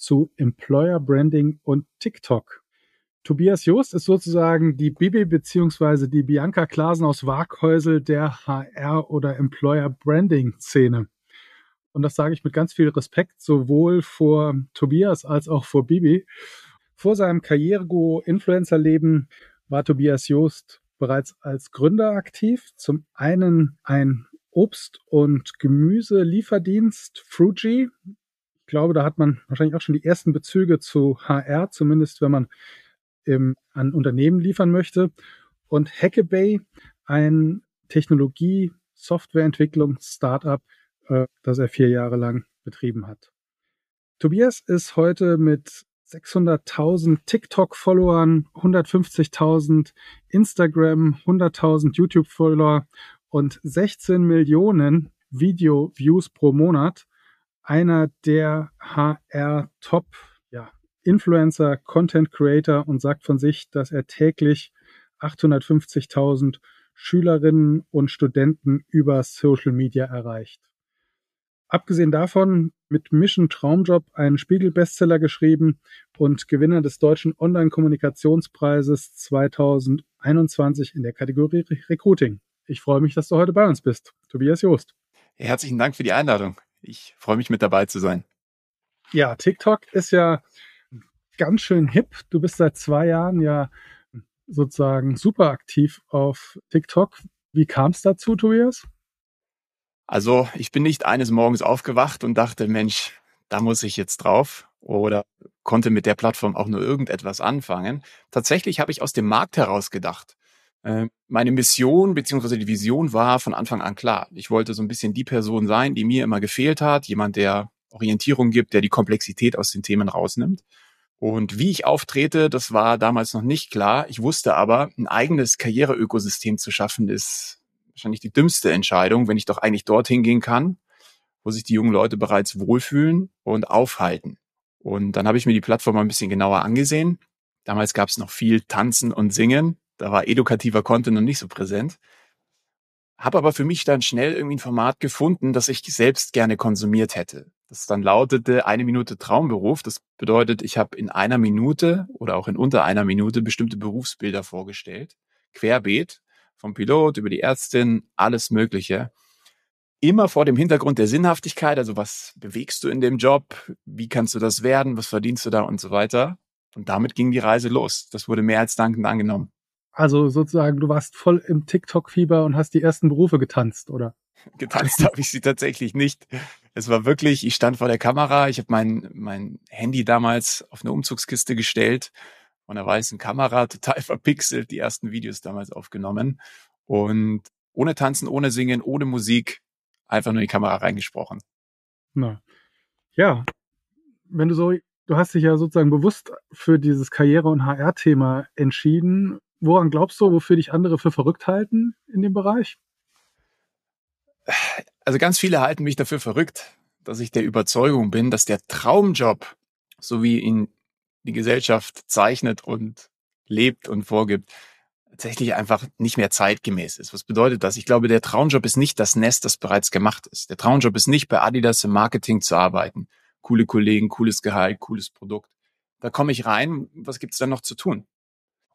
zu Employer Branding und TikTok. Tobias Joost ist sozusagen die Bibi beziehungsweise die Bianca Klasen aus Waghäusel der HR oder Employer Branding Szene. Und das sage ich mit ganz viel Respekt sowohl vor Tobias als auch vor Bibi. Vor seinem Karrierego-Influencer-Leben war Tobias Joost bereits als Gründer aktiv. Zum einen ein Obst- und Gemüselieferdienst Fruji, glaube, da hat man wahrscheinlich auch schon die ersten Bezüge zu HR, zumindest wenn man im, an Unternehmen liefern möchte. Und Hackabay, ein Technologie, Softwareentwicklung, Startup, äh, das er vier Jahre lang betrieben hat. Tobias ist heute mit 600.000 TikTok-Followern, 150.000 Instagram, 100.000 YouTube-Follower und 16 Millionen Video-Views pro Monat einer der HR Top ja, Influencer, Content Creator und sagt von sich, dass er täglich 850.000 Schülerinnen und Studenten über Social Media erreicht. Abgesehen davon mit Mission Traumjob einen Spiegel-Bestseller geschrieben und Gewinner des Deutschen Online-Kommunikationspreises 2021 in der Kategorie Recruiting. Ich freue mich, dass du heute bei uns bist. Tobias Joost. Herzlichen Dank für die Einladung. Ich freue mich mit dabei zu sein. Ja, TikTok ist ja ganz schön hip. Du bist seit zwei Jahren ja sozusagen super aktiv auf TikTok. Wie kam es dazu, Tobias? Also ich bin nicht eines Morgens aufgewacht und dachte, Mensch, da muss ich jetzt drauf oder konnte mit der Plattform auch nur irgendetwas anfangen. Tatsächlich habe ich aus dem Markt heraus gedacht. Äh, meine Mission beziehungsweise die Vision war von Anfang an klar. Ich wollte so ein bisschen die Person sein, die mir immer gefehlt hat, jemand, der Orientierung gibt, der die Komplexität aus den Themen rausnimmt. Und wie ich auftrete, das war damals noch nicht klar. Ich wusste aber, ein eigenes Karriereökosystem zu schaffen, ist wahrscheinlich die dümmste Entscheidung, wenn ich doch eigentlich dorthin gehen kann, wo sich die jungen Leute bereits wohlfühlen und aufhalten. Und dann habe ich mir die Plattform ein bisschen genauer angesehen. Damals gab es noch viel Tanzen und Singen. Da war edukativer Content noch nicht so präsent. Habe aber für mich dann schnell irgendwie ein Format gefunden, das ich selbst gerne konsumiert hätte. Das dann lautete eine Minute Traumberuf. Das bedeutet, ich habe in einer Minute oder auch in unter einer Minute bestimmte Berufsbilder vorgestellt. Querbeet, vom Pilot über die Ärztin, alles Mögliche. Immer vor dem Hintergrund der Sinnhaftigkeit, also was bewegst du in dem Job, wie kannst du das werden, was verdienst du da und so weiter. Und damit ging die Reise los. Das wurde mehr als dankend angenommen. Also sozusagen, du warst voll im TikTok-Fieber und hast die ersten Berufe getanzt, oder? Getanzt habe ich sie tatsächlich nicht. Es war wirklich, ich stand vor der Kamera, ich habe mein, mein Handy damals auf eine Umzugskiste gestellt von einer weißen Kamera, total verpixelt, die ersten Videos damals aufgenommen. Und ohne Tanzen, ohne Singen, ohne Musik, einfach nur in die Kamera reingesprochen. Na. Ja, wenn du so, du hast dich ja sozusagen bewusst für dieses Karriere- und HR-Thema entschieden woran glaubst du, wofür dich andere für verrückt halten in dem Bereich? Also ganz viele halten mich dafür verrückt, dass ich der Überzeugung bin, dass der Traumjob, so wie ihn die Gesellschaft zeichnet und lebt und vorgibt, tatsächlich einfach nicht mehr zeitgemäß ist. Was bedeutet das? Ich glaube, der Traumjob ist nicht das Nest, das bereits gemacht ist. Der Traumjob ist nicht bei Adidas im Marketing zu arbeiten. Coole Kollegen, cooles Gehalt, cooles Produkt. Da komme ich rein. Was gibt's dann noch zu tun?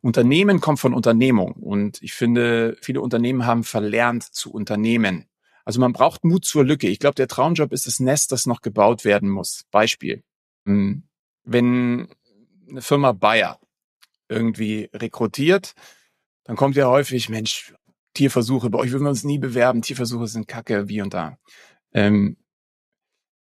Unternehmen kommt von Unternehmung und ich finde, viele Unternehmen haben verlernt zu unternehmen. Also man braucht Mut zur Lücke. Ich glaube, der Traumjob ist das Nest, das noch gebaut werden muss. Beispiel. Hm, wenn eine Firma Bayer irgendwie rekrutiert, dann kommt ja häufig, Mensch, Tierversuche, bei euch würden wir uns nie bewerben, Tierversuche sind kacke, wie und da. Ähm,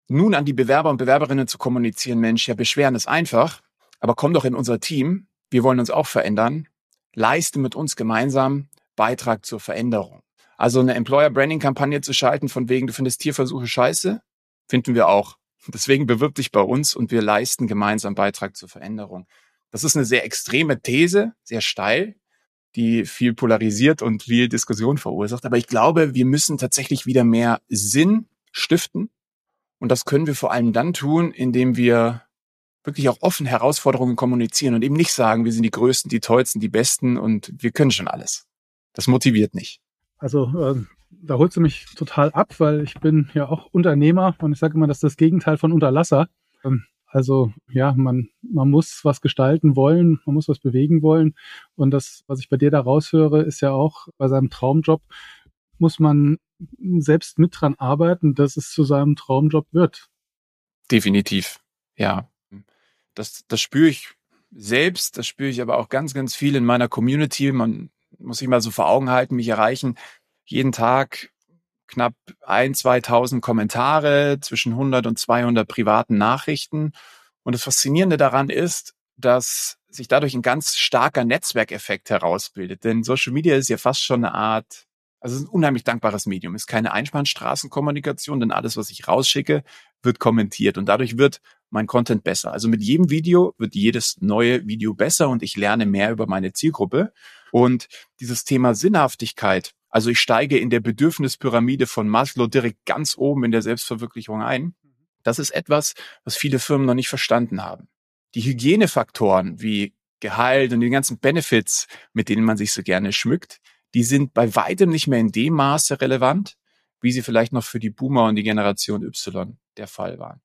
nun an die Bewerber und Bewerberinnen zu kommunizieren, Mensch, ja, beschweren ist einfach, aber komm doch in unser Team, wir wollen uns auch verändern, leiste mit uns gemeinsam Beitrag zur Veränderung. Also eine Employer Branding Kampagne zu schalten von wegen, du findest Tierversuche scheiße, finden wir auch. Deswegen bewirb dich bei uns und wir leisten gemeinsam Beitrag zur Veränderung. Das ist eine sehr extreme These, sehr steil, die viel polarisiert und viel Diskussion verursacht. Aber ich glaube, wir müssen tatsächlich wieder mehr Sinn stiften. Und das können wir vor allem dann tun, indem wir wirklich auch offen Herausforderungen kommunizieren und eben nicht sagen, wir sind die Größten, die Tollsten, die Besten und wir können schon alles. Das motiviert nicht. Also äh, da holst du mich total ab, weil ich bin ja auch Unternehmer und ich sage immer, das ist das Gegenteil von Unterlasser. Ähm, also ja, man, man muss was gestalten wollen, man muss was bewegen wollen. Und das, was ich bei dir da raushöre, ist ja auch bei seinem Traumjob, muss man selbst mit dran arbeiten, dass es zu seinem Traumjob wird. Definitiv, ja. Das, das spüre ich selbst, das spüre ich aber auch ganz, ganz viel in meiner Community. Man muss sich mal so vor Augen halten, mich erreichen jeden Tag knapp ein, 2000 Kommentare, zwischen 100 und 200 privaten Nachrichten. Und das Faszinierende daran ist, dass sich dadurch ein ganz starker Netzwerkeffekt herausbildet. Denn Social Media ist ja fast schon eine Art, also es ist ein unheimlich dankbares Medium. Es ist keine Einbahnstraßenkommunikation, denn alles, was ich rausschicke, wird kommentiert und dadurch wird mein Content besser. Also mit jedem Video wird jedes neue Video besser und ich lerne mehr über meine Zielgruppe. Und dieses Thema Sinnhaftigkeit, also ich steige in der Bedürfnispyramide von Maslow direkt ganz oben in der Selbstverwirklichung ein. Das ist etwas, was viele Firmen noch nicht verstanden haben. Die Hygienefaktoren wie Gehalt und die ganzen Benefits, mit denen man sich so gerne schmückt, die sind bei weitem nicht mehr in dem Maße relevant, wie sie vielleicht noch für die Boomer und die Generation Y der Fall waren.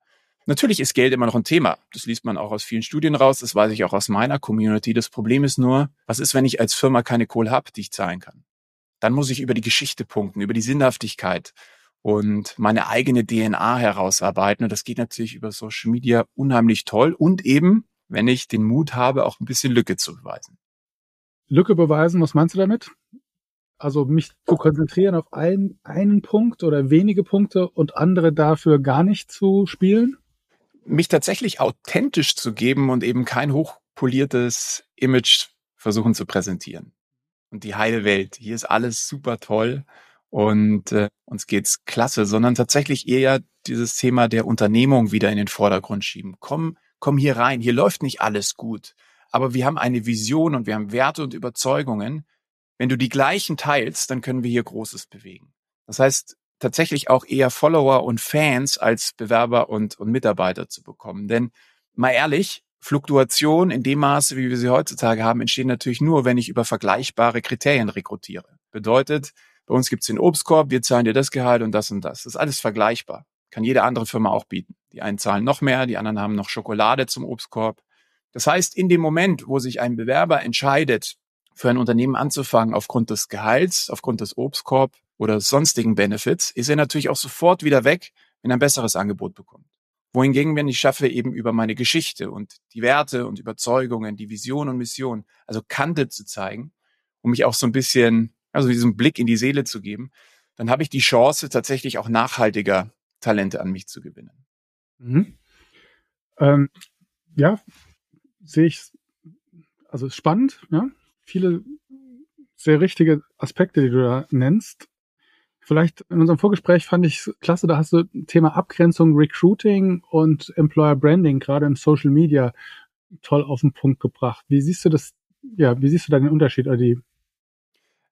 Natürlich ist Geld immer noch ein Thema. Das liest man auch aus vielen Studien raus. Das weiß ich auch aus meiner Community. Das Problem ist nur, was ist, wenn ich als Firma keine Kohle habe, die ich zahlen kann? Dann muss ich über die Geschichte punkten, über die Sinnhaftigkeit und meine eigene DNA herausarbeiten. Und das geht natürlich über Social Media unheimlich toll und eben, wenn ich den Mut habe, auch ein bisschen Lücke zu beweisen. Lücke beweisen, was meinst du damit? Also mich zu konzentrieren auf ein, einen Punkt oder wenige Punkte und andere dafür gar nicht zu spielen? Mich tatsächlich authentisch zu geben und eben kein hochpoliertes Image versuchen zu präsentieren. Und die heile Welt, hier ist alles super toll und äh, uns geht's klasse, sondern tatsächlich eher dieses Thema der Unternehmung wieder in den Vordergrund schieben. Komm, komm hier rein, hier läuft nicht alles gut, aber wir haben eine Vision und wir haben Werte und Überzeugungen, wenn du die gleichen teilst, dann können wir hier Großes bewegen. Das heißt, tatsächlich auch eher Follower und Fans als Bewerber und, und Mitarbeiter zu bekommen. Denn mal ehrlich, Fluktuation in dem Maße, wie wir sie heutzutage haben, entstehen natürlich nur, wenn ich über vergleichbare Kriterien rekrutiere. Bedeutet, bei uns gibt's den Obstkorb, wir zahlen dir das Gehalt und das und das. Das ist alles vergleichbar. Kann jede andere Firma auch bieten. Die einen zahlen noch mehr, die anderen haben noch Schokolade zum Obstkorb. Das heißt, in dem Moment, wo sich ein Bewerber entscheidet, für ein Unternehmen anzufangen aufgrund des Gehalts, aufgrund des Obstkorb oder sonstigen Benefits, ist er natürlich auch sofort wieder weg, wenn er ein besseres Angebot bekommt. Wohingegen, wenn ich schaffe, eben über meine Geschichte und die Werte und Überzeugungen, die Vision und Mission, also Kante zu zeigen, um mich auch so ein bisschen, also diesen Blick in die Seele zu geben, dann habe ich die Chance, tatsächlich auch nachhaltiger Talente an mich zu gewinnen. Mhm. Ähm, ja, sehe ich, also spannend, ja, viele sehr richtige Aspekte, die du da nennst. Vielleicht in unserem Vorgespräch fand ich klasse, da hast du Thema Abgrenzung, Recruiting und Employer Branding, gerade im Social Media, toll auf den Punkt gebracht. Wie siehst du das, ja, wie siehst du da den Unterschied die?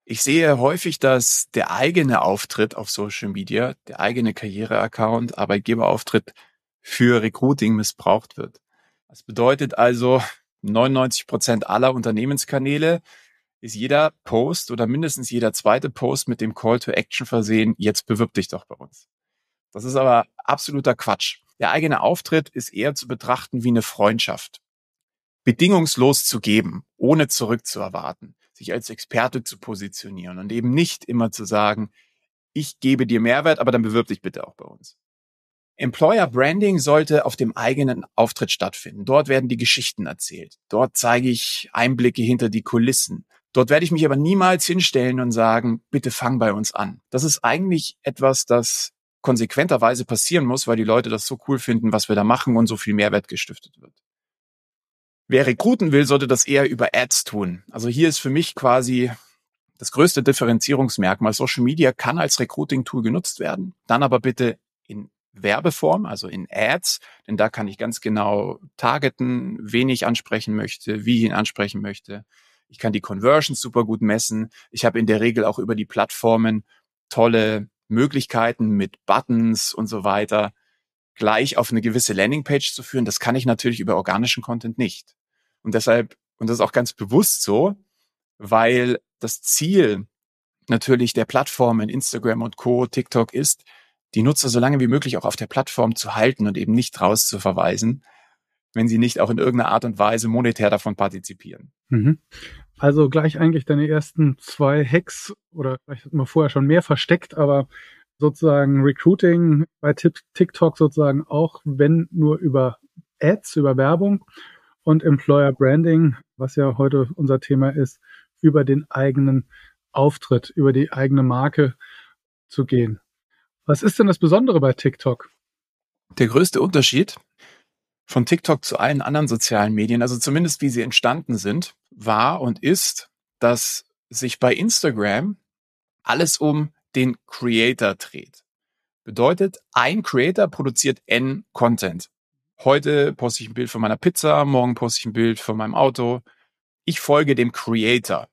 Ich sehe häufig, dass der eigene Auftritt auf Social Media, der eigene Karriereaccount, Arbeitgeberauftritt für Recruiting missbraucht wird. Das bedeutet also, 99 Prozent aller Unternehmenskanäle ist jeder Post oder mindestens jeder zweite Post mit dem Call to Action versehen, jetzt bewirb dich doch bei uns. Das ist aber absoluter Quatsch. Der eigene Auftritt ist eher zu betrachten wie eine Freundschaft. Bedingungslos zu geben, ohne zurückzuerwarten, sich als Experte zu positionieren und eben nicht immer zu sagen, ich gebe dir Mehrwert, aber dann bewirb dich bitte auch bei uns. Employer Branding sollte auf dem eigenen Auftritt stattfinden. Dort werden die Geschichten erzählt. Dort zeige ich Einblicke hinter die Kulissen. Dort werde ich mich aber niemals hinstellen und sagen, bitte fang bei uns an. Das ist eigentlich etwas, das konsequenterweise passieren muss, weil die Leute das so cool finden, was wir da machen und so viel Mehrwert gestiftet wird. Wer rekruten will, sollte das eher über Ads tun. Also hier ist für mich quasi das größte Differenzierungsmerkmal. Social Media kann als Recruiting-Tool genutzt werden, dann aber bitte in Werbeform, also in Ads, denn da kann ich ganz genau targeten, wen ich ansprechen möchte, wie ich ihn ansprechen möchte. Ich kann die Conversions super gut messen. Ich habe in der Regel auch über die Plattformen tolle Möglichkeiten mit Buttons und so weiter gleich auf eine gewisse Landingpage zu führen. Das kann ich natürlich über organischen Content nicht. Und deshalb, und das ist auch ganz bewusst so, weil das Ziel natürlich der Plattformen Instagram und Co, TikTok ist, die Nutzer so lange wie möglich auch auf der Plattform zu halten und eben nicht raus zu verweisen, wenn sie nicht auch in irgendeiner Art und Weise monetär davon partizipieren. Mhm. Also gleich eigentlich deine ersten zwei Hacks oder vielleicht hatten wir vorher schon mehr versteckt, aber sozusagen Recruiting bei TikTok sozusagen auch, wenn nur über Ads, über Werbung und Employer Branding, was ja heute unser Thema ist, über den eigenen Auftritt, über die eigene Marke zu gehen. Was ist denn das Besondere bei TikTok? Der größte Unterschied von TikTok zu allen anderen sozialen Medien, also zumindest wie sie entstanden sind, war und ist, dass sich bei Instagram alles um den Creator dreht. Bedeutet, ein Creator produziert N Content. Heute poste ich ein Bild von meiner Pizza, morgen poste ich ein Bild von meinem Auto. Ich folge dem Creator.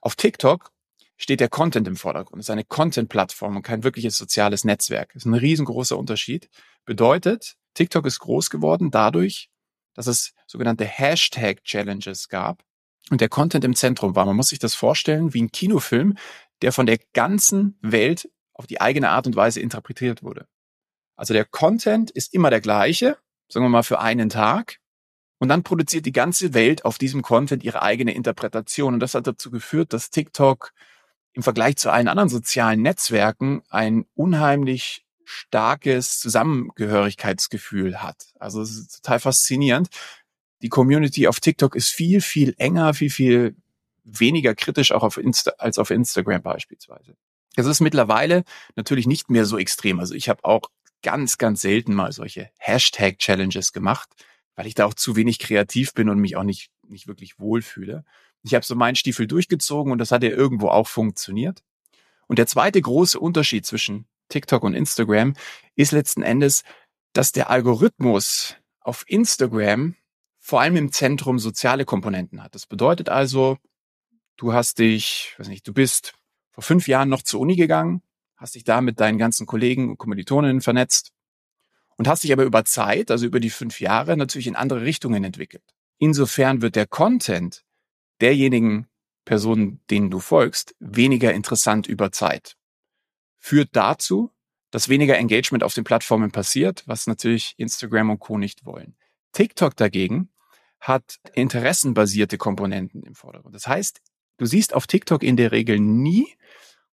Auf TikTok steht der Content im Vordergrund. Es ist eine Content-Plattform und kein wirkliches soziales Netzwerk. Das ist ein riesengroßer Unterschied. Bedeutet, TikTok ist groß geworden dadurch, dass es sogenannte Hashtag-Challenges gab und der Content im Zentrum war. Man muss sich das vorstellen wie ein Kinofilm, der von der ganzen Welt auf die eigene Art und Weise interpretiert wurde. Also der Content ist immer der gleiche, sagen wir mal für einen Tag. Und dann produziert die ganze Welt auf diesem Content ihre eigene Interpretation. Und das hat dazu geführt, dass TikTok im Vergleich zu allen anderen sozialen Netzwerken ein unheimlich starkes Zusammengehörigkeitsgefühl hat. Also es ist total faszinierend. Die Community auf TikTok ist viel, viel enger, viel, viel weniger kritisch auch auf Insta als auf Instagram beispielsweise. Es ist mittlerweile natürlich nicht mehr so extrem. Also ich habe auch ganz, ganz selten mal solche Hashtag-Challenges gemacht, weil ich da auch zu wenig kreativ bin und mich auch nicht, nicht wirklich wohlfühle. Ich habe so meinen Stiefel durchgezogen und das hat ja irgendwo auch funktioniert. Und der zweite große Unterschied zwischen TikTok und Instagram ist letzten Endes, dass der Algorithmus auf Instagram vor allem im Zentrum soziale Komponenten hat. Das bedeutet also, du hast dich, weiß nicht, du bist vor fünf Jahren noch zur Uni gegangen, hast dich da mit deinen ganzen Kollegen und Kommilitoninnen vernetzt und hast dich aber über Zeit, also über die fünf Jahre, natürlich in andere Richtungen entwickelt. Insofern wird der Content derjenigen Personen, denen du folgst, weniger interessant über Zeit. Führt dazu, dass weniger Engagement auf den Plattformen passiert, was natürlich Instagram und Co. nicht wollen. TikTok dagegen hat interessenbasierte Komponenten im Vordergrund. Das heißt, Du siehst auf TikTok in der Regel nie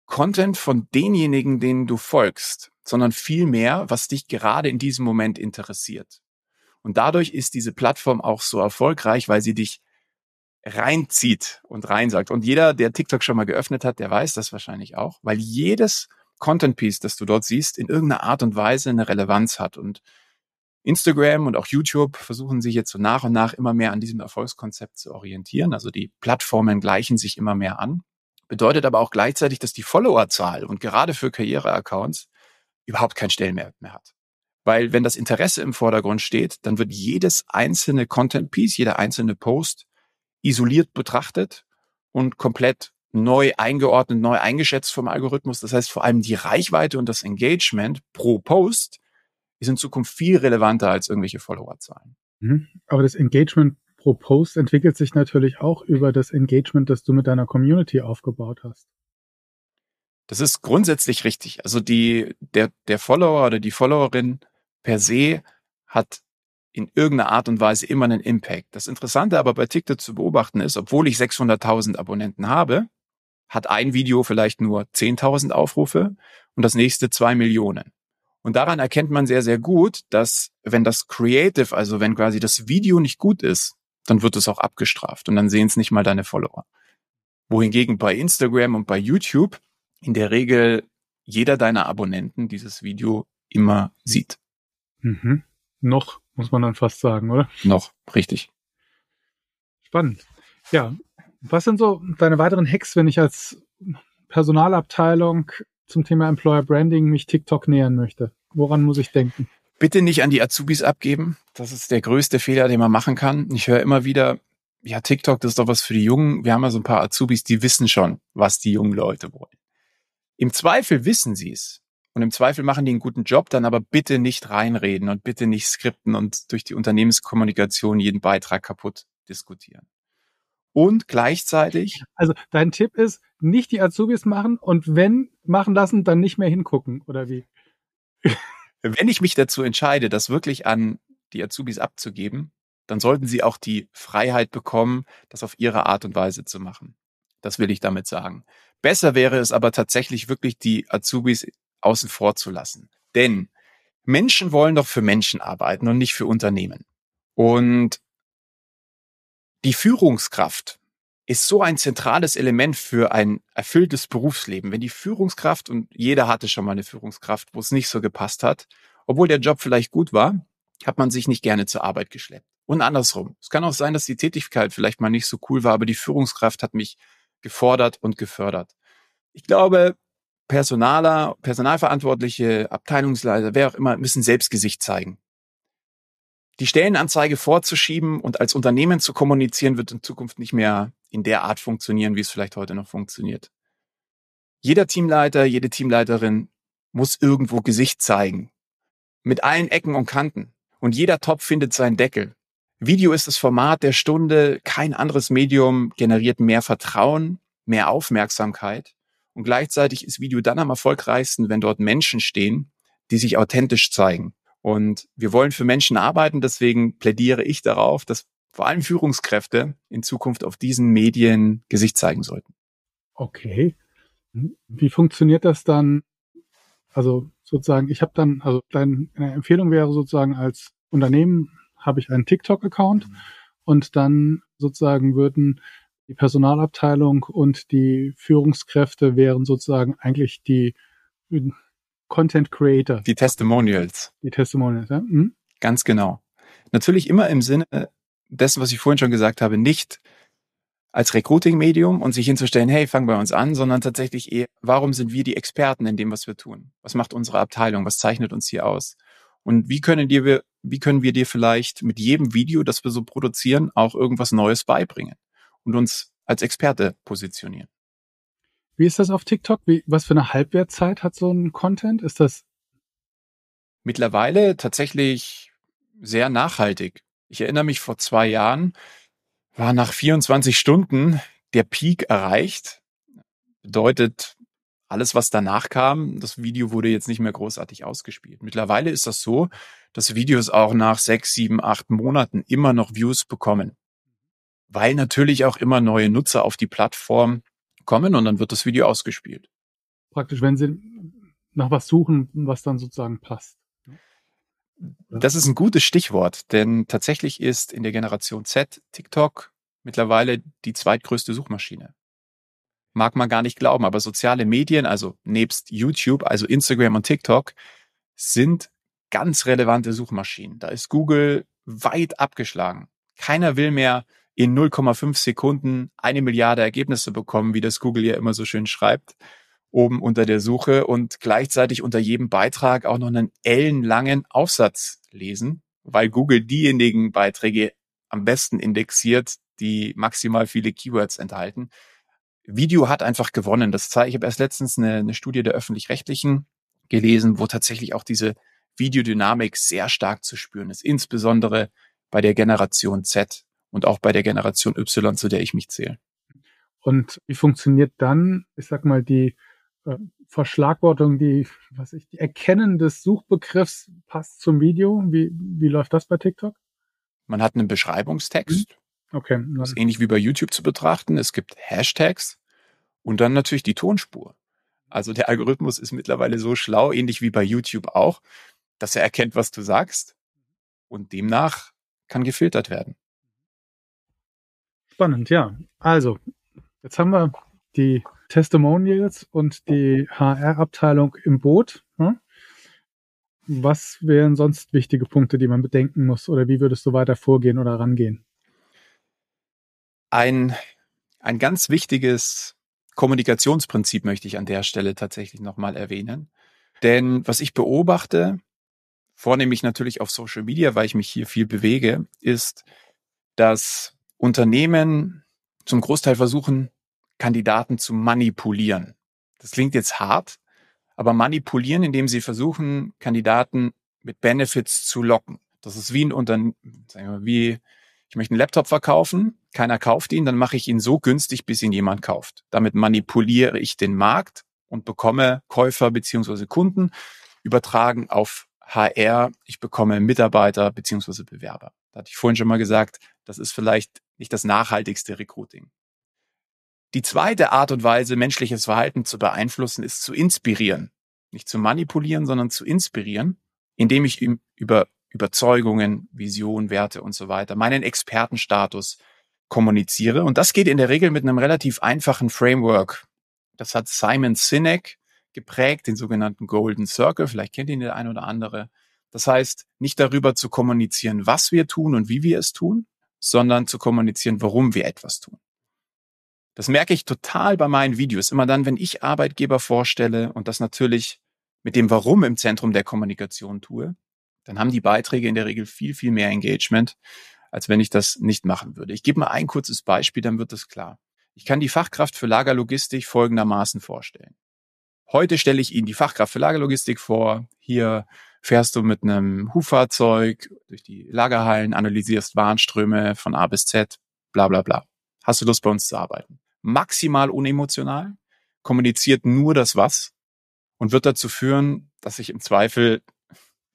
Content von denjenigen, denen du folgst, sondern viel mehr, was dich gerade in diesem Moment interessiert. Und dadurch ist diese Plattform auch so erfolgreich, weil sie dich reinzieht und reinsagt. Und jeder, der TikTok schon mal geöffnet hat, der weiß das wahrscheinlich auch, weil jedes Content Piece, das du dort siehst, in irgendeiner Art und Weise eine Relevanz hat. Und Instagram und auch YouTube versuchen sich jetzt so nach und nach immer mehr an diesem Erfolgskonzept zu orientieren. Also die Plattformen gleichen sich immer mehr an. Bedeutet aber auch gleichzeitig, dass die Followerzahl und gerade für Karriereaccounts überhaupt keinen Stellenwert mehr hat. Weil wenn das Interesse im Vordergrund steht, dann wird jedes einzelne Content Piece, jeder einzelne Post isoliert betrachtet und komplett neu eingeordnet, neu eingeschätzt vom Algorithmus. Das heißt, vor allem die Reichweite und das Engagement pro Post ist in Zukunft viel relevanter als irgendwelche Followerzahlen. Mhm. Aber das Engagement pro Post entwickelt sich natürlich auch über das Engagement, das du mit deiner Community aufgebaut hast. Das ist grundsätzlich richtig. Also die, der, der Follower oder die Followerin per se hat in irgendeiner Art und Weise immer einen Impact. Das Interessante aber bei TikTok zu beobachten ist, obwohl ich 600.000 Abonnenten habe, hat ein Video vielleicht nur 10.000 Aufrufe und das nächste zwei Millionen. Und daran erkennt man sehr, sehr gut, dass wenn das Creative, also wenn quasi das Video nicht gut ist, dann wird es auch abgestraft und dann sehen es nicht mal deine Follower. Wohingegen bei Instagram und bei YouTube in der Regel jeder deiner Abonnenten dieses Video immer sieht. Mhm. Noch, muss man dann fast sagen, oder? Noch, richtig. Spannend. Ja. Was sind so deine weiteren Hacks, wenn ich als Personalabteilung zum Thema Employer Branding mich TikTok nähern möchte? woran muss ich denken? Bitte nicht an die Azubis abgeben. Das ist der größte Fehler, den man machen kann. Ich höre immer wieder, ja, TikTok, das ist doch was für die Jungen. Wir haben ja so ein paar Azubis, die wissen schon, was die jungen Leute wollen. Im Zweifel wissen sie es. Und im Zweifel machen die einen guten Job, dann aber bitte nicht reinreden und bitte nicht skripten und durch die Unternehmenskommunikation jeden Beitrag kaputt diskutieren. Und gleichzeitig. Also dein Tipp ist, nicht die Azubis machen und wenn machen lassen, dann nicht mehr hingucken, oder wie? wenn ich mich dazu entscheide, das wirklich an die Azubis abzugeben, dann sollten sie auch die Freiheit bekommen, das auf ihre Art und Weise zu machen. Das will ich damit sagen. Besser wäre es aber tatsächlich wirklich, die Azubis außen vor zu lassen. Denn Menschen wollen doch für Menschen arbeiten und nicht für Unternehmen. Und die Führungskraft ist so ein zentrales Element für ein erfülltes Berufsleben. Wenn die Führungskraft, und jeder hatte schon mal eine Führungskraft, wo es nicht so gepasst hat, obwohl der Job vielleicht gut war, hat man sich nicht gerne zur Arbeit geschleppt. Und andersrum. Es kann auch sein, dass die Tätigkeit vielleicht mal nicht so cool war, aber die Führungskraft hat mich gefordert und gefördert. Ich glaube, Personaler, Personalverantwortliche, Abteilungsleiter, wer auch immer, müssen Selbstgesicht zeigen. Die Stellenanzeige vorzuschieben und als Unternehmen zu kommunizieren, wird in Zukunft nicht mehr in der Art funktionieren, wie es vielleicht heute noch funktioniert. Jeder Teamleiter, jede Teamleiterin muss irgendwo Gesicht zeigen. Mit allen Ecken und Kanten. Und jeder Topf findet seinen Deckel. Video ist das Format der Stunde. Kein anderes Medium generiert mehr Vertrauen, mehr Aufmerksamkeit. Und gleichzeitig ist Video dann am erfolgreichsten, wenn dort Menschen stehen, die sich authentisch zeigen. Und wir wollen für Menschen arbeiten, deswegen plädiere ich darauf, dass vor allem Führungskräfte in Zukunft auf diesen Medien Gesicht zeigen sollten. Okay. Wie funktioniert das dann? Also sozusagen, ich habe dann, also deine Empfehlung wäre sozusagen als Unternehmen habe ich einen TikTok-Account mhm. und dann sozusagen würden die Personalabteilung und die Führungskräfte wären sozusagen eigentlich die Content Creator. Die Testimonials. Die Testimonials, ja. Hm? Ganz genau. Natürlich immer im Sinne dessen, was ich vorhin schon gesagt habe, nicht als Recruiting-Medium und sich hinzustellen, hey, fang bei uns an, sondern tatsächlich eher, warum sind wir die Experten in dem, was wir tun? Was macht unsere Abteilung? Was zeichnet uns hier aus? Und wie können dir, wie können wir dir vielleicht mit jedem Video, das wir so produzieren, auch irgendwas Neues beibringen und uns als Experte positionieren? Wie ist das auf TikTok? Wie, was für eine Halbwertzeit hat so ein Content? Ist das mittlerweile tatsächlich sehr nachhaltig. Ich erinnere mich vor zwei Jahren war nach 24 Stunden der Peak erreicht. Bedeutet, alles, was danach kam, das Video wurde jetzt nicht mehr großartig ausgespielt. Mittlerweile ist das so, dass Videos auch nach sechs, sieben, acht Monaten immer noch Views bekommen. Weil natürlich auch immer neue Nutzer auf die Plattform kommen und dann wird das Video ausgespielt. Praktisch, wenn Sie nach was suchen, was dann sozusagen passt. Das ist ein gutes Stichwort, denn tatsächlich ist in der Generation Z TikTok mittlerweile die zweitgrößte Suchmaschine. Mag man gar nicht glauben, aber soziale Medien, also nebst YouTube, also Instagram und TikTok, sind ganz relevante Suchmaschinen. Da ist Google weit abgeschlagen. Keiner will mehr in 0,5 Sekunden eine Milliarde Ergebnisse bekommen, wie das Google ja immer so schön schreibt, oben unter der Suche und gleichzeitig unter jedem Beitrag auch noch einen ellenlangen Aufsatz lesen, weil Google diejenigen Beiträge am besten indexiert, die maximal viele Keywords enthalten. Video hat einfach gewonnen. Das zeige ich habe erst letztens eine, eine Studie der öffentlich-rechtlichen gelesen, wo tatsächlich auch diese Videodynamik sehr stark zu spüren ist, insbesondere bei der Generation Z und auch bei der Generation Y, zu der ich mich zähle. Und wie funktioniert dann, ich sag mal, die äh, Verschlagwortung, die, was ich, die Erkennen des Suchbegriffs passt zum Video? Wie, wie läuft das bei TikTok? Man hat einen Beschreibungstext. Mhm. Okay. Das ist ähnlich wie bei YouTube zu betrachten. Es gibt Hashtags und dann natürlich die Tonspur. Also der Algorithmus ist mittlerweile so schlau, ähnlich wie bei YouTube auch, dass er erkennt, was du sagst und demnach kann gefiltert werden. Spannend, ja. Also, jetzt haben wir die Testimonials und die HR-Abteilung im Boot. Hm? Was wären sonst wichtige Punkte, die man bedenken muss? Oder wie würdest du weiter vorgehen oder rangehen? Ein, ein ganz wichtiges Kommunikationsprinzip möchte ich an der Stelle tatsächlich nochmal erwähnen. Denn was ich beobachte, vornehmlich natürlich auf Social Media, weil ich mich hier viel bewege, ist, dass Unternehmen zum Großteil versuchen, Kandidaten zu manipulieren. Das klingt jetzt hart, aber manipulieren, indem sie versuchen, Kandidaten mit Benefits zu locken. Das ist wie ein Unternehmen, wie ich möchte einen Laptop verkaufen, keiner kauft ihn, dann mache ich ihn so günstig, bis ihn jemand kauft. Damit manipuliere ich den Markt und bekomme Käufer beziehungsweise Kunden übertragen auf HR. Ich bekomme Mitarbeiter beziehungsweise Bewerber. Da hatte ich vorhin schon mal gesagt, das ist vielleicht nicht das nachhaltigste Recruiting. Die zweite Art und Weise, menschliches Verhalten zu beeinflussen, ist zu inspirieren. Nicht zu manipulieren, sondern zu inspirieren, indem ich ihm über Überzeugungen, Vision, Werte und so weiter, meinen Expertenstatus kommuniziere. Und das geht in der Regel mit einem relativ einfachen Framework. Das hat Simon Sinek geprägt, den sogenannten Golden Circle. Vielleicht kennt ihn der ein oder andere. Das heißt, nicht darüber zu kommunizieren, was wir tun und wie wir es tun, sondern zu kommunizieren, warum wir etwas tun. Das merke ich total bei meinen Videos. Immer dann, wenn ich Arbeitgeber vorstelle und das natürlich mit dem Warum im Zentrum der Kommunikation tue, dann haben die Beiträge in der Regel viel, viel mehr Engagement, als wenn ich das nicht machen würde. Ich gebe mal ein kurzes Beispiel, dann wird es klar. Ich kann die Fachkraft für Lagerlogistik folgendermaßen vorstellen. Heute stelle ich Ihnen die Fachkraft für Lagerlogistik vor. Hier fährst du mit einem Huffahrzeug durch die Lagerhallen, analysierst Warenströme von A bis Z, bla bla bla. Hast du Lust bei uns zu arbeiten? Maximal unemotional, kommuniziert nur das Was und wird dazu führen, dass sich im Zweifel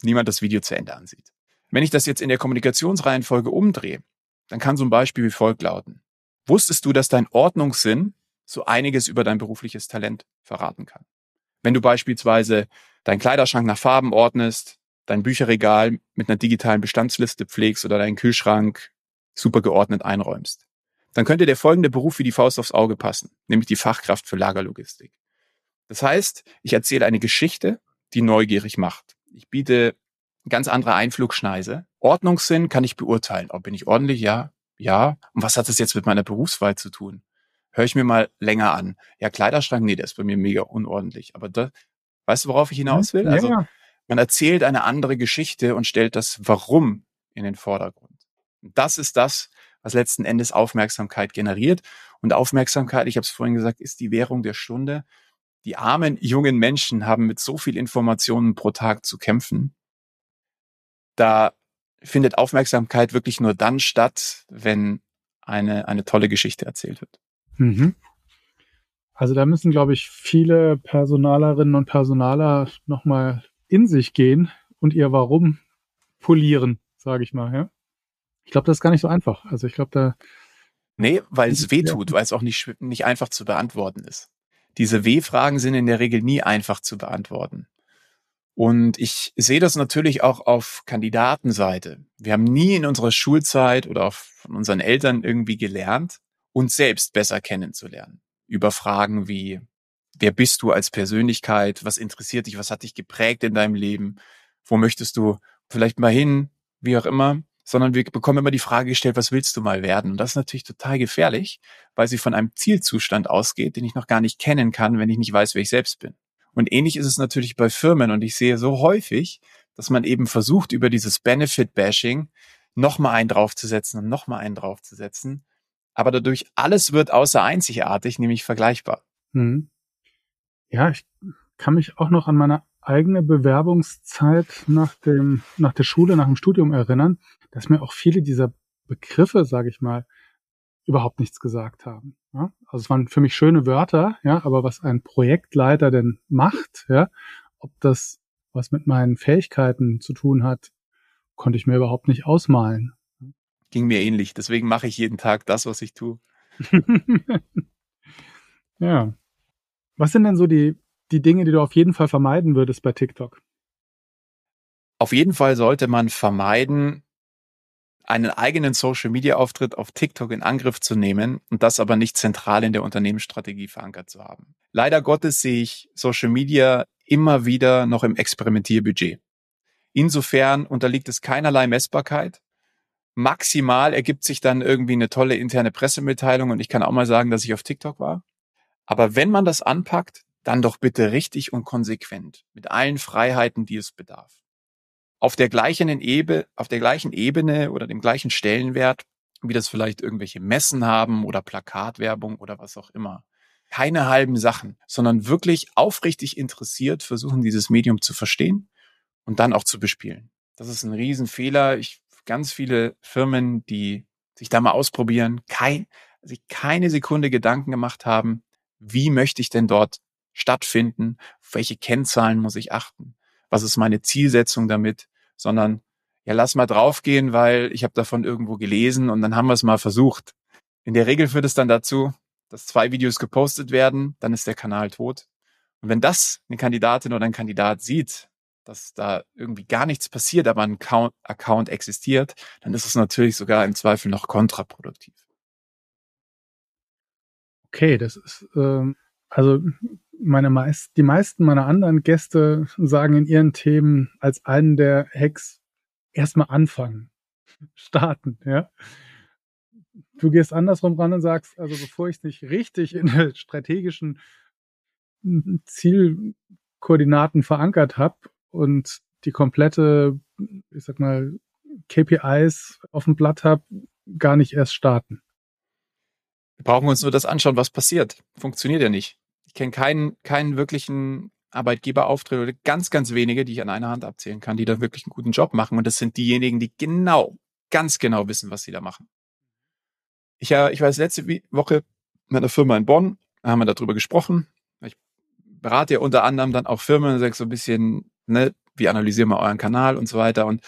niemand das Video zu Ende ansieht. Wenn ich das jetzt in der Kommunikationsreihenfolge umdrehe, dann kann so ein Beispiel wie folgt lauten. Wusstest du, dass dein Ordnungssinn so einiges über dein berufliches Talent verraten kann? Wenn du beispielsweise deinen Kleiderschrank nach Farben ordnest, dein Bücherregal mit einer digitalen Bestandsliste pflegst oder deinen Kühlschrank super geordnet einräumst, dann könnte der folgende Beruf wie die Faust aufs Auge passen, nämlich die Fachkraft für Lagerlogistik. Das heißt, ich erzähle eine Geschichte, die neugierig macht. Ich biete ganz andere Einflugschneise. Ordnungssinn kann ich beurteilen. Ob bin ich ordentlich? Ja. Ja. Und was hat das jetzt mit meiner Berufswahl zu tun? Hör ich mir mal länger an. Ja, Kleiderschrank, nee, der ist bei mir mega unordentlich. Aber da, weißt du, worauf ich hinaus will? Also, ja. man erzählt eine andere Geschichte und stellt das Warum in den Vordergrund. Und das ist das, was letzten Endes Aufmerksamkeit generiert. Und Aufmerksamkeit, ich habe es vorhin gesagt, ist die Währung der Stunde die armen jungen Menschen haben mit so viel Informationen pro Tag zu kämpfen. Da findet Aufmerksamkeit wirklich nur dann statt, wenn eine, eine tolle Geschichte erzählt wird. Mhm. Also da müssen, glaube ich, viele Personalerinnen und Personaler nochmal in sich gehen und ihr Warum polieren, sage ich mal. Ja? Ich glaube, das ist gar nicht so einfach. Also ich glaube, da. Nee, weil es weh tut, weil es auch nicht, nicht einfach zu beantworten ist diese W-Fragen sind in der Regel nie einfach zu beantworten. Und ich sehe das natürlich auch auf Kandidatenseite. Wir haben nie in unserer Schulzeit oder von unseren Eltern irgendwie gelernt, uns selbst besser kennenzulernen. Über Fragen wie, wer bist du als Persönlichkeit? Was interessiert dich? Was hat dich geprägt in deinem Leben? Wo möchtest du vielleicht mal hin? Wie auch immer sondern wir bekommen immer die Frage gestellt, was willst du mal werden? Und das ist natürlich total gefährlich, weil sie von einem Zielzustand ausgeht, den ich noch gar nicht kennen kann, wenn ich nicht weiß, wer ich selbst bin. Und ähnlich ist es natürlich bei Firmen und ich sehe so häufig, dass man eben versucht, über dieses Benefit-Bashing nochmal einen draufzusetzen und nochmal einen draufzusetzen. Aber dadurch alles wird außer einzigartig, nämlich vergleichbar. Hm. Ja, ich kann mich auch noch an meine eigene Bewerbungszeit nach dem, nach der Schule, nach dem Studium erinnern, dass mir auch viele dieser Begriffe, sage ich mal, überhaupt nichts gesagt haben. Ja? Also es waren für mich schöne Wörter, ja, aber was ein Projektleiter denn macht, ja, ob das was mit meinen Fähigkeiten zu tun hat, konnte ich mir überhaupt nicht ausmalen. Ging mir ähnlich. Deswegen mache ich jeden Tag das, was ich tue. ja. Was sind denn so die, die Dinge, die du auf jeden Fall vermeiden würdest bei TikTok? Auf jeden Fall sollte man vermeiden, einen eigenen Social-Media-Auftritt auf TikTok in Angriff zu nehmen und das aber nicht zentral in der Unternehmensstrategie verankert zu haben. Leider Gottes sehe ich Social Media immer wieder noch im Experimentierbudget. Insofern unterliegt es keinerlei Messbarkeit. Maximal ergibt sich dann irgendwie eine tolle interne Pressemitteilung und ich kann auch mal sagen, dass ich auf TikTok war. Aber wenn man das anpackt, dann doch bitte richtig und konsequent, mit allen Freiheiten, die es bedarf. Auf der gleichen Ebene, auf der gleichen Ebene oder dem gleichen Stellenwert, wie das vielleicht irgendwelche Messen haben oder Plakatwerbung oder was auch immer. Keine halben Sachen, sondern wirklich aufrichtig interessiert versuchen, dieses Medium zu verstehen und dann auch zu bespielen. Das ist ein Riesenfehler. Ich, ganz viele Firmen, die sich da mal ausprobieren, kein, sich keine Sekunde Gedanken gemacht haben, wie möchte ich denn dort stattfinden, auf welche Kennzahlen muss ich achten, was ist meine Zielsetzung damit, sondern ja, lass mal draufgehen, weil ich habe davon irgendwo gelesen und dann haben wir es mal versucht. In der Regel führt es dann dazu, dass zwei Videos gepostet werden, dann ist der Kanal tot. Und wenn das eine Kandidatin oder ein Kandidat sieht, dass da irgendwie gar nichts passiert, aber ein Account, existiert, dann ist es natürlich sogar im Zweifel noch kontraproduktiv. Okay, das ist ähm, also meine meist, die meisten meiner anderen Gäste sagen in ihren Themen als einen der Hacks erstmal anfangen, starten, ja. Du gehst andersrum ran und sagst, also bevor ich es nicht richtig in der strategischen Zielkoordinaten verankert habe und die komplette, ich sag mal, KPIs auf dem Blatt habe, gar nicht erst starten. Wir brauchen uns nur das anschauen, was passiert. Funktioniert ja nicht. Ich kenne keinen, keinen wirklichen Arbeitgeberauftritt oder ganz, ganz wenige, die ich an einer Hand abzählen kann, die da wirklich einen guten Job machen. Und das sind diejenigen, die genau, ganz genau wissen, was sie da machen. Ich, äh, ich weiß, letzte Woche mit einer Firma in Bonn, da haben wir darüber gesprochen. Ich berate ja unter anderem dann auch Firmen, sag so ein bisschen, ne, wie analysieren wir euren Kanal und so weiter. Und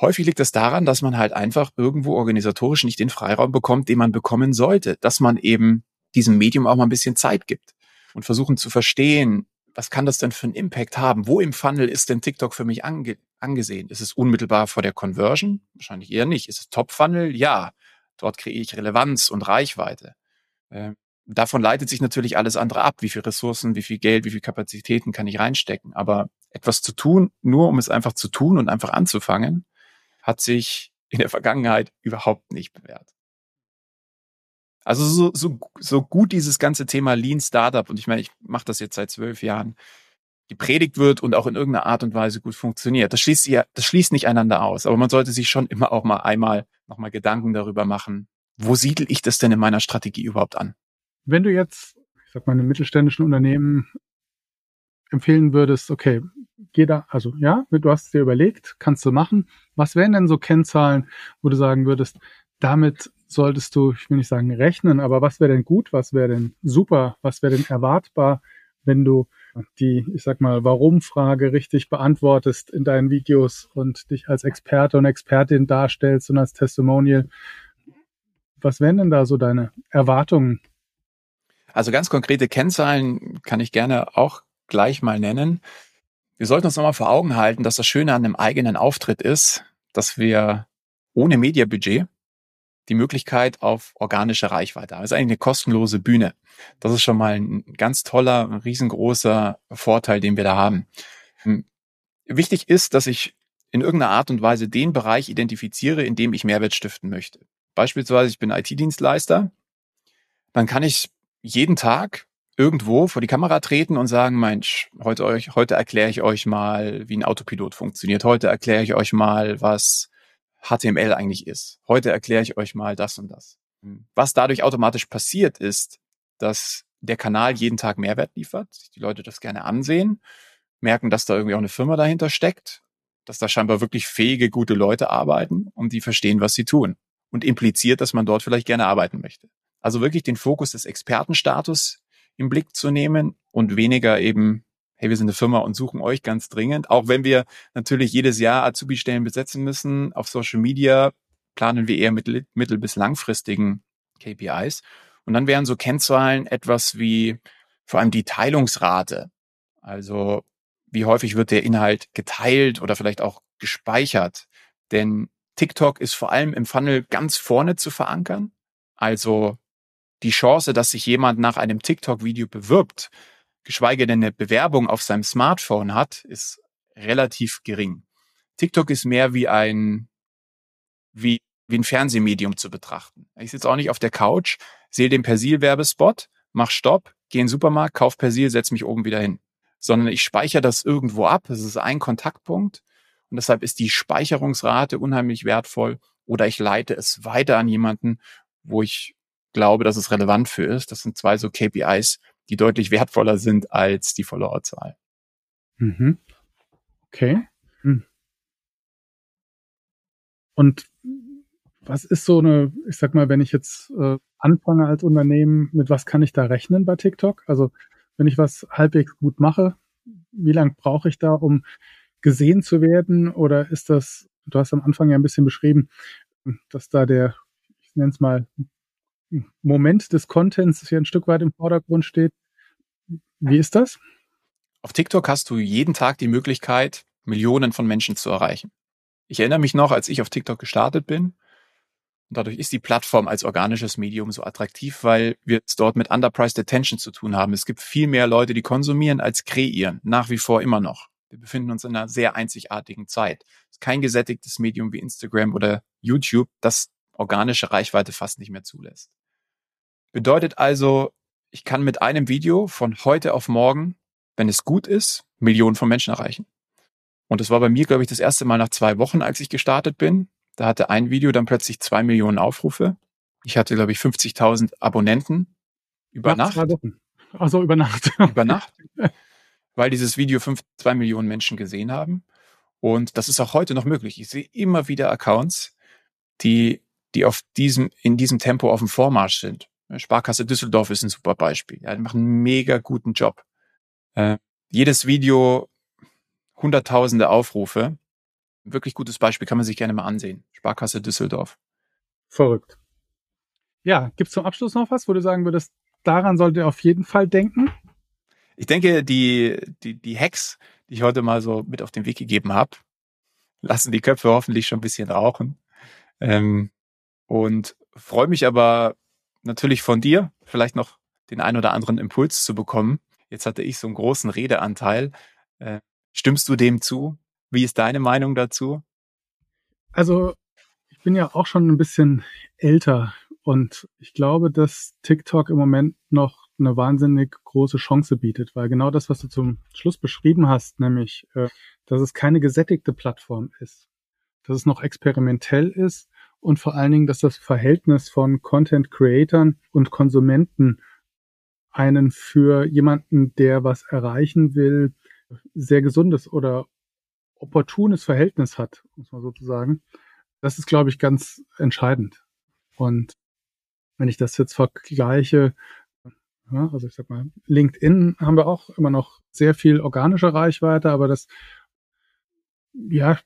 häufig liegt das daran, dass man halt einfach irgendwo organisatorisch nicht den Freiraum bekommt, den man bekommen sollte, dass man eben diesem Medium auch mal ein bisschen Zeit gibt und versuchen zu verstehen, was kann das denn für einen Impact haben? Wo im Funnel ist denn TikTok für mich ange angesehen? Ist es unmittelbar vor der Conversion? Wahrscheinlich eher nicht. Ist es Top-Funnel? Ja. Dort kriege ich Relevanz und Reichweite. Äh, davon leitet sich natürlich alles andere ab. Wie viel Ressourcen, wie viel Geld, wie viel Kapazitäten kann ich reinstecken? Aber etwas zu tun, nur um es einfach zu tun und einfach anzufangen, hat sich in der Vergangenheit überhaupt nicht bewährt. Also so, so, so gut dieses ganze Thema Lean Startup, und ich meine, ich mache das jetzt seit zwölf Jahren, gepredigt wird und auch in irgendeiner Art und Weise gut funktioniert. Das schließt ja, das schließt nicht einander aus. Aber man sollte sich schon immer auch mal einmal nochmal Gedanken darüber machen, wo siedel ich das denn in meiner Strategie überhaupt an? Wenn du jetzt, ich sag mal, einem mittelständischen Unternehmen empfehlen würdest, okay, geh da, also ja, du hast es dir überlegt, kannst du machen. Was wären denn so Kennzahlen, wo du sagen würdest, damit solltest du, ich will nicht sagen rechnen, aber was wäre denn gut, was wäre denn super, was wäre denn erwartbar, wenn du die, ich sag mal, Warum-Frage richtig beantwortest in deinen Videos und dich als Experte und Expertin darstellst und als Testimonial. Was wären denn da so deine Erwartungen? Also ganz konkrete Kennzahlen kann ich gerne auch gleich mal nennen. Wir sollten uns nochmal vor Augen halten, dass das Schöne an einem eigenen Auftritt ist, dass wir ohne Mediabudget die Möglichkeit auf organische Reichweite. Das ist eigentlich eine kostenlose Bühne. Das ist schon mal ein ganz toller, riesengroßer Vorteil, den wir da haben. Hm. Wichtig ist, dass ich in irgendeiner Art und Weise den Bereich identifiziere, in dem ich Mehrwert stiften möchte. Beispielsweise, ich bin IT-Dienstleister. Dann kann ich jeden Tag irgendwo vor die Kamera treten und sagen, Mensch, heute, euch, heute erkläre ich euch mal, wie ein Autopilot funktioniert. Heute erkläre ich euch mal, was HTML eigentlich ist. Heute erkläre ich euch mal das und das. Hm. Was dadurch automatisch passiert ist, dass der Kanal jeden Tag Mehrwert liefert, sich die Leute das gerne ansehen, merken, dass da irgendwie auch eine Firma dahinter steckt, dass da scheinbar wirklich fähige, gute Leute arbeiten und die verstehen, was sie tun und impliziert, dass man dort vielleicht gerne arbeiten möchte. Also wirklich den Fokus des Expertenstatus im Blick zu nehmen und weniger eben hey, wir sind eine Firma und suchen euch ganz dringend. Auch wenn wir natürlich jedes Jahr Azubi-Stellen besetzen müssen, auf Social Media planen wir eher mittel-, mittel bis langfristigen KPIs. Und dann wären so Kennzahlen etwas wie vor allem die Teilungsrate. Also wie häufig wird der Inhalt geteilt oder vielleicht auch gespeichert. Denn TikTok ist vor allem im Funnel ganz vorne zu verankern. Also die Chance, dass sich jemand nach einem TikTok-Video bewirbt, geschweige denn eine Bewerbung auf seinem Smartphone hat, ist relativ gering. TikTok ist mehr wie ein, wie, wie ein Fernsehmedium zu betrachten. Ich sitze auch nicht auf der Couch, sehe den Persil-Werbespot, mach Stopp, gehe in den Supermarkt, kauf Persil, setz mich oben wieder hin. Sondern ich speichere das irgendwo ab. Das ist ein Kontaktpunkt. Und deshalb ist die Speicherungsrate unheimlich wertvoll. Oder ich leite es weiter an jemanden, wo ich glaube, dass es relevant für ist. Das sind zwei so KPIs, die deutlich wertvoller sind als die Followerzahl. Mhm. Okay. Hm. Und was ist so eine, ich sag mal, wenn ich jetzt äh, anfange als Unternehmen, mit was kann ich da rechnen bei TikTok? Also wenn ich was halbwegs gut mache, wie lange brauche ich da, um gesehen zu werden? Oder ist das, du hast am Anfang ja ein bisschen beschrieben, dass da der, ich nenne es mal, Moment des Contents hier ein Stück weit im Vordergrund steht. Wie ist das? Auf TikTok hast du jeden Tag die Möglichkeit, Millionen von Menschen zu erreichen. Ich erinnere mich noch, als ich auf TikTok gestartet bin. Und dadurch ist die Plattform als organisches Medium so attraktiv, weil wir es dort mit underpriced attention zu tun haben. Es gibt viel mehr Leute, die konsumieren als kreieren. Nach wie vor immer noch. Wir befinden uns in einer sehr einzigartigen Zeit. Es ist kein gesättigtes Medium wie Instagram oder YouTube, das organische Reichweite fast nicht mehr zulässt. Bedeutet also, ich kann mit einem Video von heute auf morgen wenn es gut ist, Millionen von Menschen erreichen. Und das war bei mir, glaube ich, das erste Mal nach zwei Wochen, als ich gestartet bin. Da hatte ein Video dann plötzlich zwei Millionen Aufrufe. Ich hatte, glaube ich, 50.000 Abonnenten über nach Nacht. Zwei Wochen. Also über Nacht. über Nacht. Weil dieses Video fünf, zwei Millionen Menschen gesehen haben. Und das ist auch heute noch möglich. Ich sehe immer wieder Accounts, die, die auf diesem, in diesem Tempo auf dem Vormarsch sind. Sparkasse Düsseldorf ist ein super Beispiel. Ja, die machen einen mega guten Job. Äh, jedes Video hunderttausende Aufrufe. Wirklich gutes Beispiel, kann man sich gerne mal ansehen. Sparkasse Düsseldorf. Verrückt. Ja, gibt's zum Abschluss noch was, wo du sagen würdest, daran solltet ihr auf jeden Fall denken? Ich denke, die, die, die Hacks, die ich heute mal so mit auf den Weg gegeben habe, lassen die Köpfe hoffentlich schon ein bisschen rauchen. Ähm, und freue mich aber natürlich von dir, vielleicht noch den ein oder anderen Impuls zu bekommen, Jetzt hatte ich so einen großen Redeanteil. Äh, stimmst du dem zu? Wie ist deine Meinung dazu? Also, ich bin ja auch schon ein bisschen älter und ich glaube, dass TikTok im Moment noch eine wahnsinnig große Chance bietet, weil genau das, was du zum Schluss beschrieben hast, nämlich, äh, dass es keine gesättigte Plattform ist, dass es noch experimentell ist und vor allen Dingen, dass das Verhältnis von Content Creatern und Konsumenten einen für jemanden, der was erreichen will, sehr gesundes oder opportunes Verhältnis hat, muss man sozusagen. Das ist, glaube ich, ganz entscheidend. Und wenn ich das jetzt vergleiche, ja, also ich sag mal, LinkedIn haben wir auch immer noch sehr viel organische Reichweite, aber das, ja,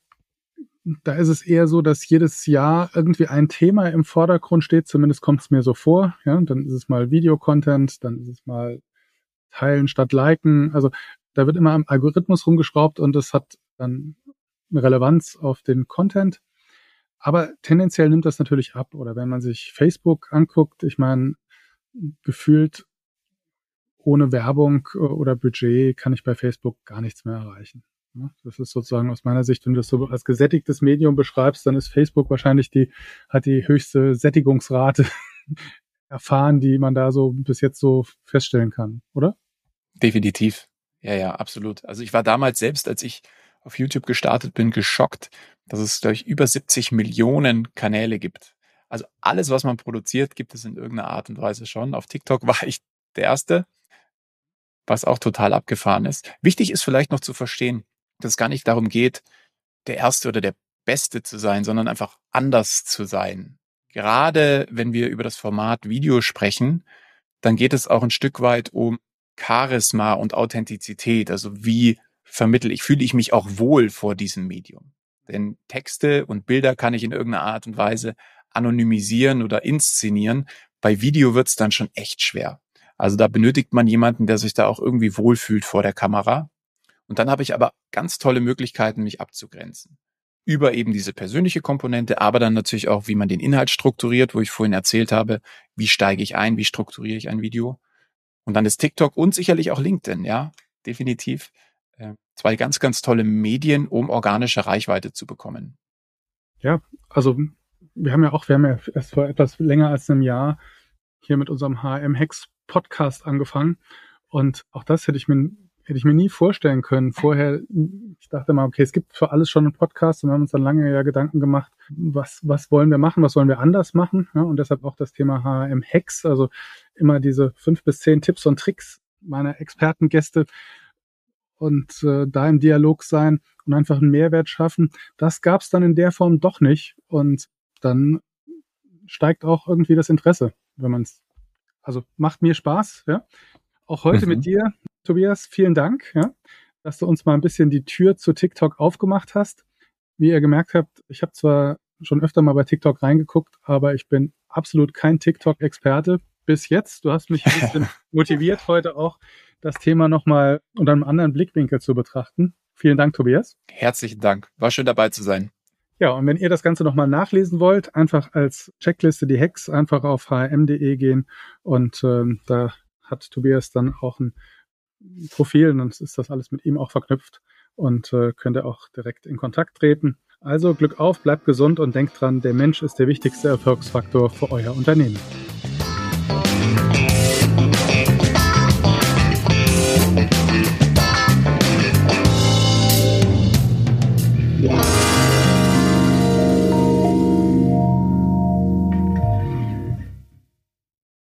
da ist es eher so, dass jedes Jahr irgendwie ein Thema im Vordergrund steht, zumindest kommt es mir so vor. Ja, dann ist es mal Videocontent, dann ist es mal Teilen statt Liken. Also da wird immer am Algorithmus rumgeschraubt und es hat dann eine Relevanz auf den Content. Aber tendenziell nimmt das natürlich ab. Oder wenn man sich Facebook anguckt, ich meine, gefühlt ohne Werbung oder Budget kann ich bei Facebook gar nichts mehr erreichen. Das ist sozusagen aus meiner Sicht, wenn du das so als gesättigtes Medium beschreibst, dann ist Facebook wahrscheinlich die, hat die höchste Sättigungsrate erfahren, die man da so bis jetzt so feststellen kann, oder? Definitiv. Ja, ja, absolut. Also ich war damals selbst, als ich auf YouTube gestartet bin, geschockt, dass es, glaube ich, über 70 Millionen Kanäle gibt. Also alles, was man produziert, gibt es in irgendeiner Art und Weise schon. Auf TikTok war ich der Erste, was auch total abgefahren ist. Wichtig ist vielleicht noch zu verstehen, dass es gar nicht darum geht, der Erste oder der Beste zu sein, sondern einfach anders zu sein. Gerade wenn wir über das Format Video sprechen, dann geht es auch ein Stück weit um Charisma und Authentizität. Also wie vermittel ich, fühle ich mich auch wohl vor diesem Medium. Denn Texte und Bilder kann ich in irgendeiner Art und Weise anonymisieren oder inszenieren. Bei Video wird es dann schon echt schwer. Also da benötigt man jemanden, der sich da auch irgendwie wohlfühlt vor der Kamera. Und dann habe ich aber ganz tolle Möglichkeiten, mich abzugrenzen. Über eben diese persönliche Komponente, aber dann natürlich auch, wie man den Inhalt strukturiert, wo ich vorhin erzählt habe, wie steige ich ein, wie strukturiere ich ein Video. Und dann ist TikTok und sicherlich auch LinkedIn, ja, definitiv. Äh, zwei ganz, ganz tolle Medien, um organische Reichweite zu bekommen. Ja, also wir haben ja auch, wir haben ja erst vor etwas länger als einem Jahr hier mit unserem HM Hex Podcast angefangen. Und auch das hätte ich mir hätte ich mir nie vorstellen können. Vorher, ich dachte mal, okay, es gibt für alles schon einen Podcast und wir haben uns dann lange ja Gedanken gemacht, was, was wollen wir machen, was wollen wir anders machen. Ja, und deshalb auch das Thema HM Hacks, also immer diese fünf bis zehn Tipps und Tricks meiner Expertengäste und äh, da im Dialog sein und einfach einen Mehrwert schaffen. Das gab es dann in der Form doch nicht. Und dann steigt auch irgendwie das Interesse, wenn man es, also macht mir Spaß, ja. Auch heute mhm. mit dir, Tobias, vielen Dank, ja, dass du uns mal ein bisschen die Tür zu TikTok aufgemacht hast. Wie ihr gemerkt habt, ich habe zwar schon öfter mal bei TikTok reingeguckt, aber ich bin absolut kein TikTok-Experte bis jetzt. Du hast mich ein bisschen motiviert, heute auch das Thema nochmal unter einem anderen Blickwinkel zu betrachten. Vielen Dank, Tobias. Herzlichen Dank. War schön dabei zu sein. Ja, und wenn ihr das Ganze nochmal nachlesen wollt, einfach als Checkliste die Hacks einfach auf hm.de gehen und ähm, da hat Tobias dann auch ein Profil und ist das alles mit ihm auch verknüpft und äh, könnt ihr auch direkt in Kontakt treten. Also Glück auf, bleibt gesund und denkt dran, der Mensch ist der wichtigste Erfolgsfaktor für euer Unternehmen.